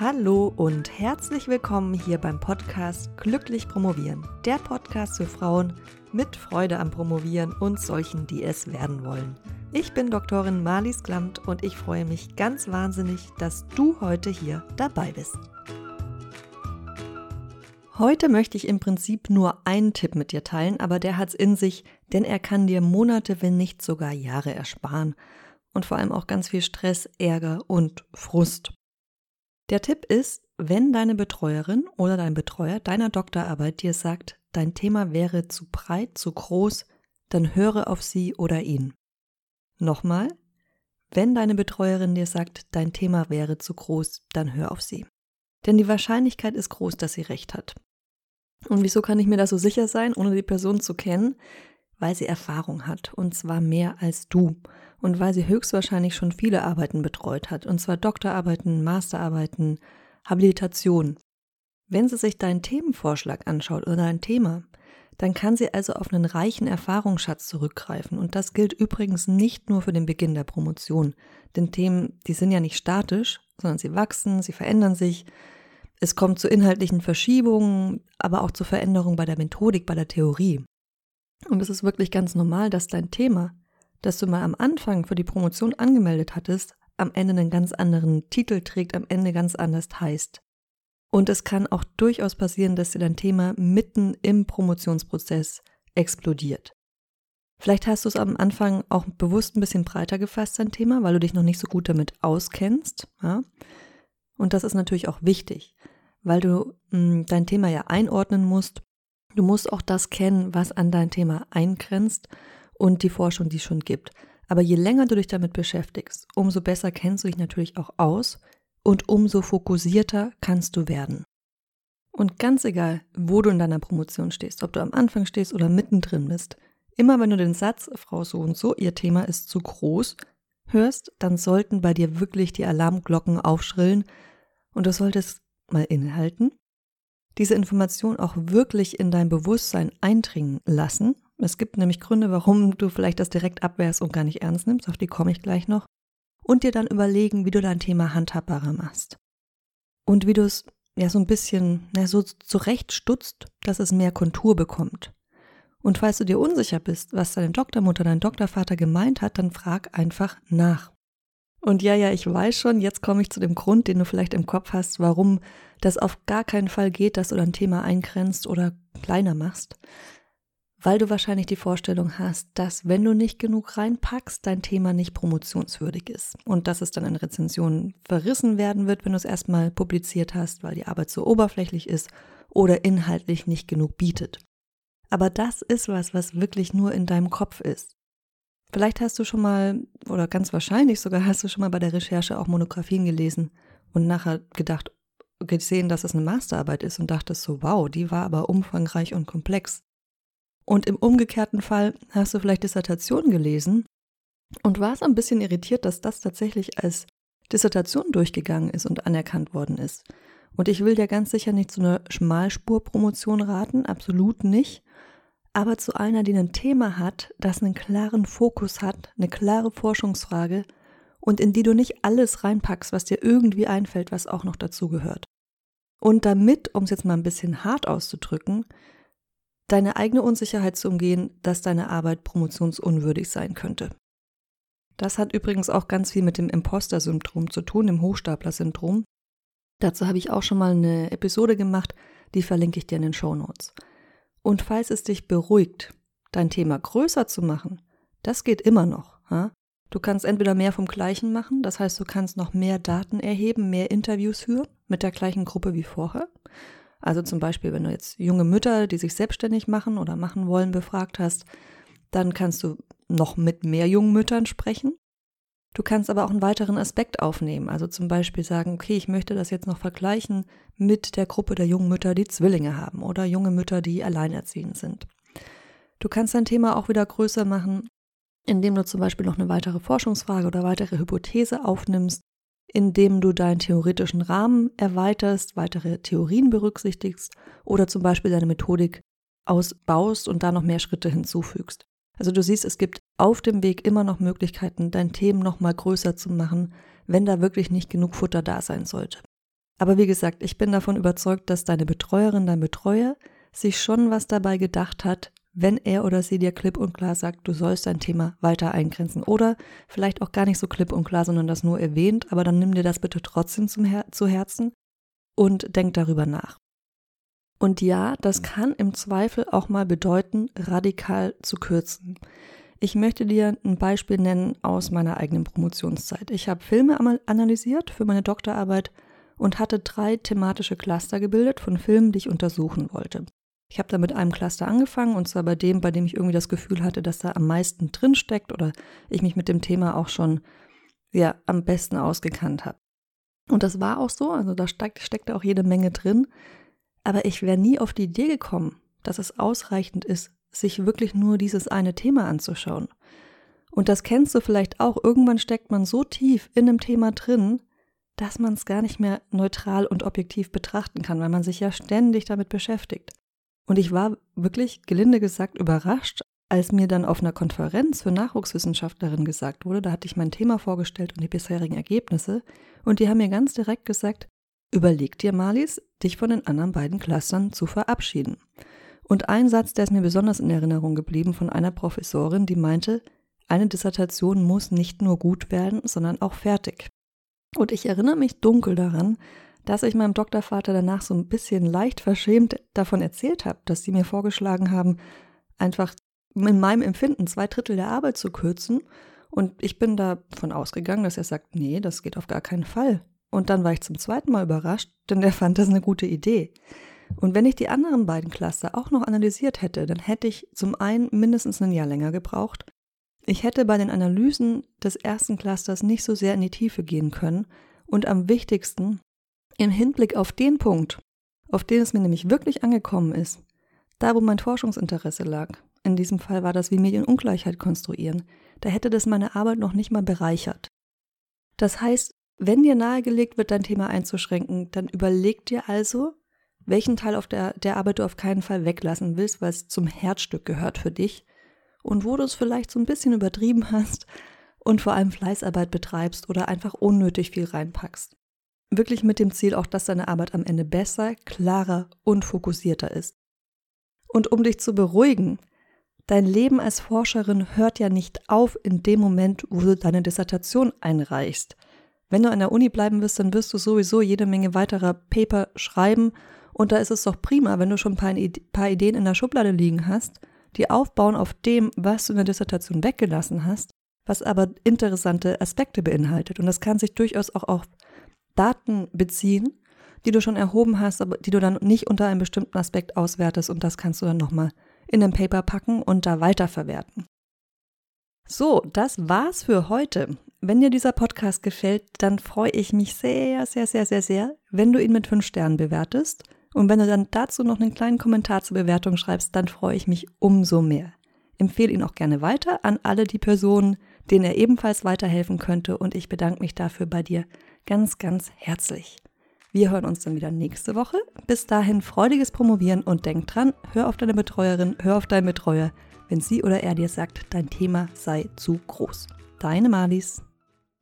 Hallo und herzlich willkommen hier beim Podcast Glücklich Promovieren. Der Podcast für Frauen mit Freude am Promovieren und solchen, die es werden wollen. Ich bin Doktorin Marlies Klamt und ich freue mich ganz wahnsinnig, dass du heute hier dabei bist. Heute möchte ich im Prinzip nur einen Tipp mit dir teilen, aber der hat's in sich, denn er kann dir Monate, wenn nicht sogar Jahre ersparen und vor allem auch ganz viel Stress, Ärger und Frust. Der Tipp ist, wenn deine Betreuerin oder dein Betreuer deiner Doktorarbeit dir sagt, dein Thema wäre zu breit, zu groß, dann höre auf sie oder ihn. Nochmal, wenn deine Betreuerin dir sagt, dein Thema wäre zu groß, dann hör auf sie. Denn die Wahrscheinlichkeit ist groß, dass sie recht hat. Und wieso kann ich mir da so sicher sein, ohne die Person zu kennen? Weil sie Erfahrung hat, und zwar mehr als du und weil sie höchstwahrscheinlich schon viele Arbeiten betreut hat, und zwar Doktorarbeiten, Masterarbeiten, Habilitation. Wenn sie sich deinen Themenvorschlag anschaut oder dein Thema, dann kann sie also auf einen reichen Erfahrungsschatz zurückgreifen. Und das gilt übrigens nicht nur für den Beginn der Promotion. Denn Themen, die sind ja nicht statisch, sondern sie wachsen, sie verändern sich. Es kommt zu inhaltlichen Verschiebungen, aber auch zu Veränderungen bei der Methodik, bei der Theorie. Und es ist wirklich ganz normal, dass dein Thema das du mal am Anfang für die Promotion angemeldet hattest, am Ende einen ganz anderen Titel trägt, am Ende ganz anders heißt. Und es kann auch durchaus passieren, dass dir dein Thema mitten im Promotionsprozess explodiert. Vielleicht hast du es am Anfang auch bewusst ein bisschen breiter gefasst, dein Thema, weil du dich noch nicht so gut damit auskennst. Ja? Und das ist natürlich auch wichtig, weil du mh, hm, dein Thema ja einordnen musst. Du musst auch das kennen, was an dein Thema eingrenzt und die Forschung, die es schon gibt. Aber je länger du dich damit beschäftigst, umso besser kennst du dich natürlich auch aus und umso fokussierter kannst du werden. Und ganz egal, wo du in deiner Promotion stehst, ob du am Anfang stehst oder mittendrin bist, immer wenn du den Satz, Frau so und so, ihr Thema ist zu groß, hörst, dann sollten bei dir wirklich die Alarmglocken aufschrillen und du solltest mal innehalten, diese Information auch wirklich in dein Bewusstsein eindringen lassen es gibt nämlich Gründe, warum du vielleicht das direkt abwehrst und gar nicht ernst nimmst, auf die komme ich gleich noch. Und dir dann überlegen, wie du dein Thema handhabbarer machst. Und wie du es ja so ein bisschen ja, so zurechtstutzt, dass es mehr Kontur bekommt. Und falls du dir unsicher bist, was deine Doktormutter, dein Doktorvater gemeint hat, dann frag einfach nach. Und ja, ja, ich weiß schon, jetzt komme ich zu dem Grund, den du vielleicht im Kopf hast, warum das auf gar keinen Fall geht, dass du dein Thema eingrenzt oder kleiner machst weil du wahrscheinlich die Vorstellung hast, dass wenn du nicht genug reinpackst, dein Thema nicht promotionswürdig ist und dass es dann in Rezensionen verrissen werden wird, wenn du es erstmal publiziert hast, weil die Arbeit so oberflächlich ist oder inhaltlich nicht genug bietet. Aber das ist was, was wirklich nur in deinem Kopf ist. Vielleicht hast du schon mal, oder ganz wahrscheinlich sogar hast du schon mal bei der Recherche auch Monographien gelesen und nachher gedacht, gesehen, dass es eine Masterarbeit ist und dachtest so, wow, die war aber umfangreich und komplex. Und im umgekehrten Fall hast du vielleicht Dissertation gelesen und warst ein bisschen irritiert, dass das tatsächlich als Dissertation durchgegangen ist und anerkannt worden ist. Und ich will dir ganz sicher nicht zu einer Schmalspurpromotion raten, absolut nicht, aber zu einer, die ein Thema hat, das einen klaren Fokus hat, eine klare Forschungsfrage und in die du nicht alles reinpackst, was dir irgendwie einfällt, was auch noch dazu gehört. Und damit, um es jetzt mal ein bisschen hart auszudrücken, deine eigene Unsicherheit zu umgehen, dass deine Arbeit promotionsunwürdig sein könnte. Das hat übrigens auch ganz viel mit dem Imposter-Syndrom zu tun, dem Hochstapler-Syndrom. Dazu habe ich auch schon mal eine Episode gemacht, die verlinke ich dir in den Show Notes. Und falls es dich beruhigt, dein Thema größer zu machen, das geht immer noch. Ha? Du kannst entweder mehr vom Gleichen machen, das heißt, du kannst noch mehr Daten erheben, mehr Interviews führen mit der gleichen Gruppe wie vorher. Also zum Beispiel, wenn du jetzt junge Mütter, die sich selbstständig machen oder machen wollen, befragt hast, dann kannst du noch mit mehr jungen Müttern sprechen. Du kannst aber auch einen weiteren Aspekt aufnehmen. Also zum Beispiel sagen, okay, ich möchte das jetzt noch vergleichen mit der Gruppe der jungen Mütter, die Zwillinge haben oder junge Mütter, die alleinerziehend sind. Du kannst dein Thema auch wieder größer machen, indem du zum Beispiel noch eine weitere Forschungsfrage oder weitere Hypothese aufnimmst indem du deinen theoretischen Rahmen erweiterst, weitere Theorien berücksichtigst oder zum Beispiel deine Methodik ausbaust und da noch mehr Schritte hinzufügst. Also du siehst, es gibt auf dem Weg immer noch Möglichkeiten, dein Themen noch mal größer zu machen, wenn da wirklich nicht genug Futter da sein sollte. Aber wie gesagt, ich bin davon überzeugt, dass deine Betreuerin, dein Betreuer sich schon was dabei gedacht hat, wenn er oder sie dir klipp und klar sagt, du sollst dein Thema weiter eingrenzen. Oder vielleicht auch gar nicht so klipp und klar, sondern das nur erwähnt, aber dann nimm dir das bitte trotzdem zum Her zu Herzen und denk darüber nach. Und ja, das kann im Zweifel auch mal bedeuten, radikal zu kürzen. Ich möchte dir ein Beispiel nennen aus meiner eigenen Promotionszeit. Ich habe Filme analysiert für meine Doktorarbeit und hatte drei thematische Cluster gebildet von Filmen, die ich untersuchen wollte. Ich habe da mit einem Cluster angefangen und zwar bei dem, bei dem ich irgendwie das Gefühl hatte, dass da am meisten drin steckt oder ich mich mit dem Thema auch schon ja, am besten ausgekannt habe. Und das war auch so, also da steckt, steckte auch jede Menge drin. Aber ich wäre nie auf die Idee gekommen, dass es ausreichend ist, sich wirklich nur dieses eine Thema anzuschauen. Und das kennst du vielleicht auch. Irgendwann steckt man so tief in einem Thema drin, dass man es gar nicht mehr neutral und objektiv betrachten kann, weil man sich ja ständig damit beschäftigt. Und ich war wirklich, gelinde gesagt, überrascht, als mir dann auf einer Konferenz für Nachwuchswissenschaftlerinnen gesagt wurde, da hatte ich mein Thema vorgestellt und die bisherigen Ergebnisse, und die haben mir ganz direkt gesagt, überleg dir, Marlies, dich von den anderen beiden Clustern zu verabschieden. Und ein Satz, der ist mir besonders in Erinnerung geblieben von einer Professorin, die meinte, eine Dissertation muss nicht nur gut werden, sondern auch fertig. Und ich erinnere mich dunkel daran, dass ich meinem Doktorvater danach so ein bisschen leicht verschämt davon erzählt habe, dass sie mir vorgeschlagen haben, einfach in meinem Empfinden zwei Drittel der Arbeit zu kürzen. Und ich bin davon ausgegangen, dass er sagt, nee, das geht auf gar keinen Fall. Und dann war ich zum zweiten Mal überrascht, denn er fand das eine gute Idee. Und wenn ich die anderen beiden Cluster auch noch analysiert hätte, dann hätte ich zum einen mindestens ein Jahr länger gebraucht. Ich hätte bei den Analysen des ersten Clusters nicht so sehr in die Tiefe gehen können. Und am wichtigsten, im Hinblick auf den Punkt, auf den es mir nämlich wirklich angekommen ist, da wo mein Forschungsinteresse lag, in diesem Fall war das, wie Medienungleichheit konstruieren, da hätte das meine Arbeit noch nicht mal bereichert. Das heißt, wenn dir nahegelegt wird, dein Thema einzuschränken, dann überleg dir also, welchen Teil auf der, der Arbeit du auf keinen Fall weglassen willst, weil es zum Herzstück gehört für dich und wo du es vielleicht so ein bisschen übertrieben hast und vor allem Fleißarbeit betreibst oder einfach unnötig viel reinpackst. Wirklich mit dem Ziel auch, dass deine Arbeit am Ende besser, klarer und fokussierter ist. Und um dich zu beruhigen, dein Leben als Forscherin hört ja nicht auf in dem Moment, wo du deine Dissertation einreichst. Wenn du an der Uni bleiben wirst, dann wirst du sowieso jede Menge weiterer Paper schreiben und da ist es doch prima, wenn du schon ein paar Ideen in der Schublade liegen hast, die aufbauen auf dem, was du in der Dissertation weggelassen hast, was aber interessante Aspekte beinhaltet. Und das kann sich durchaus auch auf Daten beziehen, die du schon erhoben hast, aber die du dann nicht unter einem bestimmten Aspekt auswertest und das kannst du dann nochmal in ein Paper packen und da weiterverwerten. So, das war's für heute. Wenn dir dieser Podcast gefällt, dann freue ich mich sehr, sehr, sehr, sehr, sehr, wenn du ihn mit fünf Sternen bewertest und wenn du dann dazu noch einen kleinen Kommentar zur Bewertung schreibst, dann freue ich mich umso mehr. Empfehle ihn auch gerne weiter an alle die Personen, denen er ebenfalls weiterhelfen könnte und ich bedanke mich dafür bei dir ganz, ganz herzlich. Wir hören uns dann wieder nächste Woche. Bis dahin freudiges Promovieren und denk dran, hör auf deine Betreuerin, hör auf deinen Betreuer, wenn sie oder er dir sagt, dein Thema sei zu groß. Deine Malis.